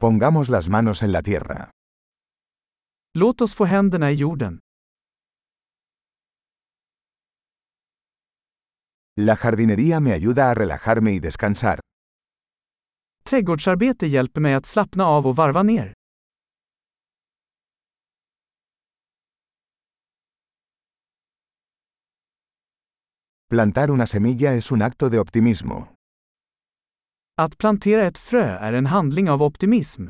Pongamos las manos en la tierra. Låt oss få händerna i jorden. La jardinería me ayuda a relajarme y descansar. Trädgårdsarbete hjälper mig att slappna av och varva ner. Plantar una semilla es un acto de optimismo. Att plantera ett frö är en handling av optimism.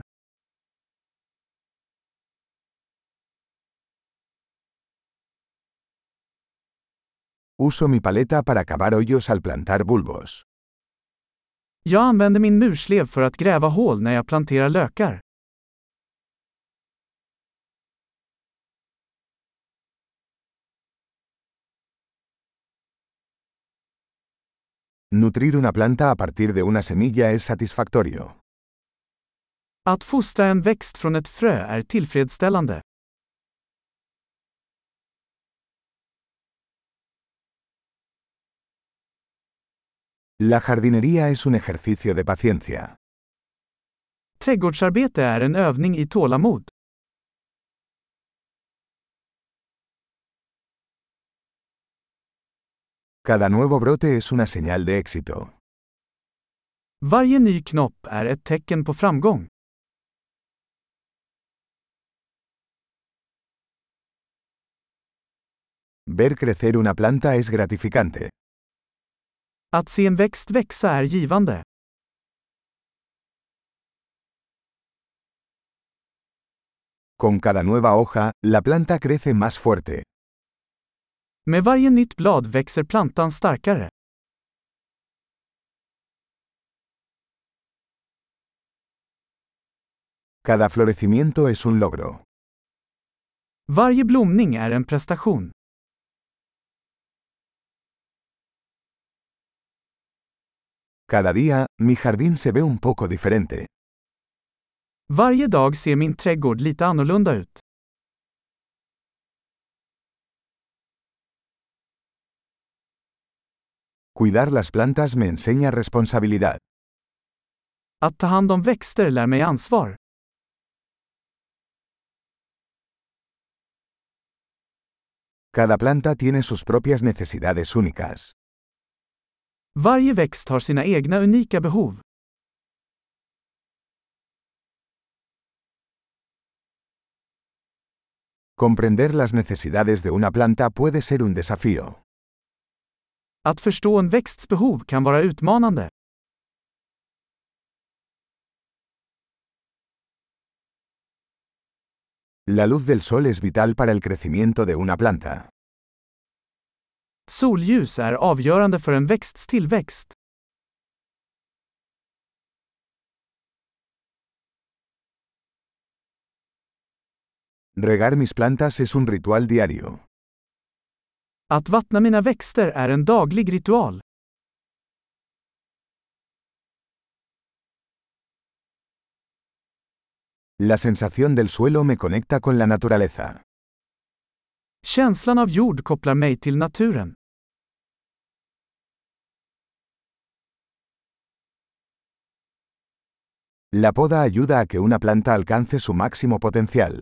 Uso mi paleta para cavar hoyos al plantar bulbos. Jag använder min murslev för att gräva hål när jag planterar lökar. Nutrir una planta a partir de una semilla es satisfactorio. Att fostra en växt från ett frö är tillfredsställande. La jardinería es un ejercicio de paciencia. Trädgårdsarbete är en övning i tålamod. Cada nuevo brote es una señal de éxito. Varje ny knopp är ett tecken på framgång. Ver crecer una planta es gratificante. Att se en växt växa är givande. Con cada nueva hoja, la planta crece más fuerte. Med varje nytt blad växer plantan starkare. Cada florecimiento es un logro. Varje blomning är en prestation. Cada día, mi jardín se ve un poco diferente. Varje dag ser min trädgård lite annorlunda ut. Cuidar las plantas me enseña responsabilidad. Att ta hand om växter lär mig ansvar. Cada planta tiene sus propias necesidades únicas. Varje växt har sina egna unika behov. Comprender las necesidades de una planta puede ser un desafío. Att förstå en växts behov kan vara utmanande. La luz del sol es vital para el crecimiento de una planta. Solljus är avgörande för en växts tillväxt. Regar mis plantas es un ritual diario. Att vattna mina växter är en daglig ritual. La sensación del suelo me conecta con la naturaleza. Känslan av jord kopplar mig till naturen. La poda ayuda a que una planta alcance su máximo potencial.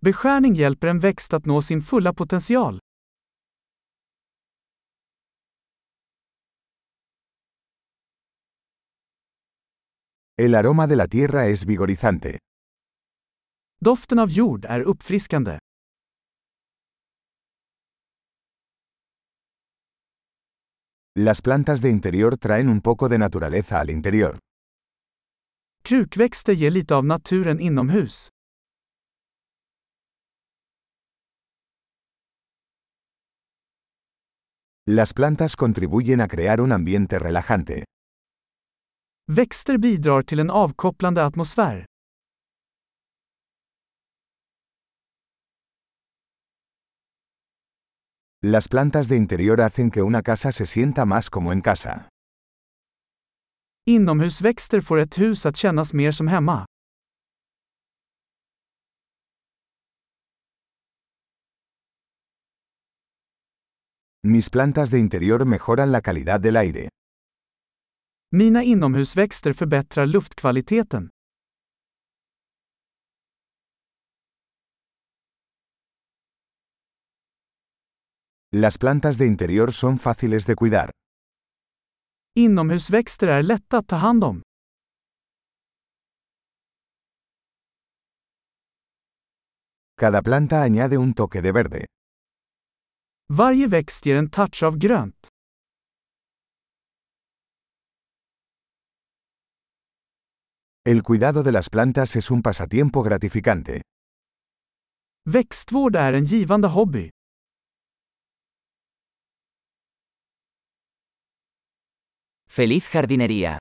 Beskärning hjälper en växt att nå sin fulla potential. El aroma de la tierra es vigorizante. Doften av jord är uppfriskande. Las plantas de interior traen un poco de naturaleza al interior. Krukväxter ger lite av naturen inomhus. Las plantas contribuyen a crear un ambiente relajante. Växter bidrar till en avkopplande atmosfär. Las plantas de interior hacen que una casa se sienta más como en casa. Inomhusväxter får ett hus att kännas mer som hemma. Mis plantas de interior mejoran la calidad del aire. Mina inomhusväxter förbättrar luftkvaliteten. Las plantas de interior son fáciles de cuidar. Inomhusväxter är lätta att ta hand om. Cada planta añade un toque de verde. Varje växt ger en touch av grönt. El cuidado de las plantas es un pasatiempo gratificante. Växtvård är en givande hobby. Feliz jardinería.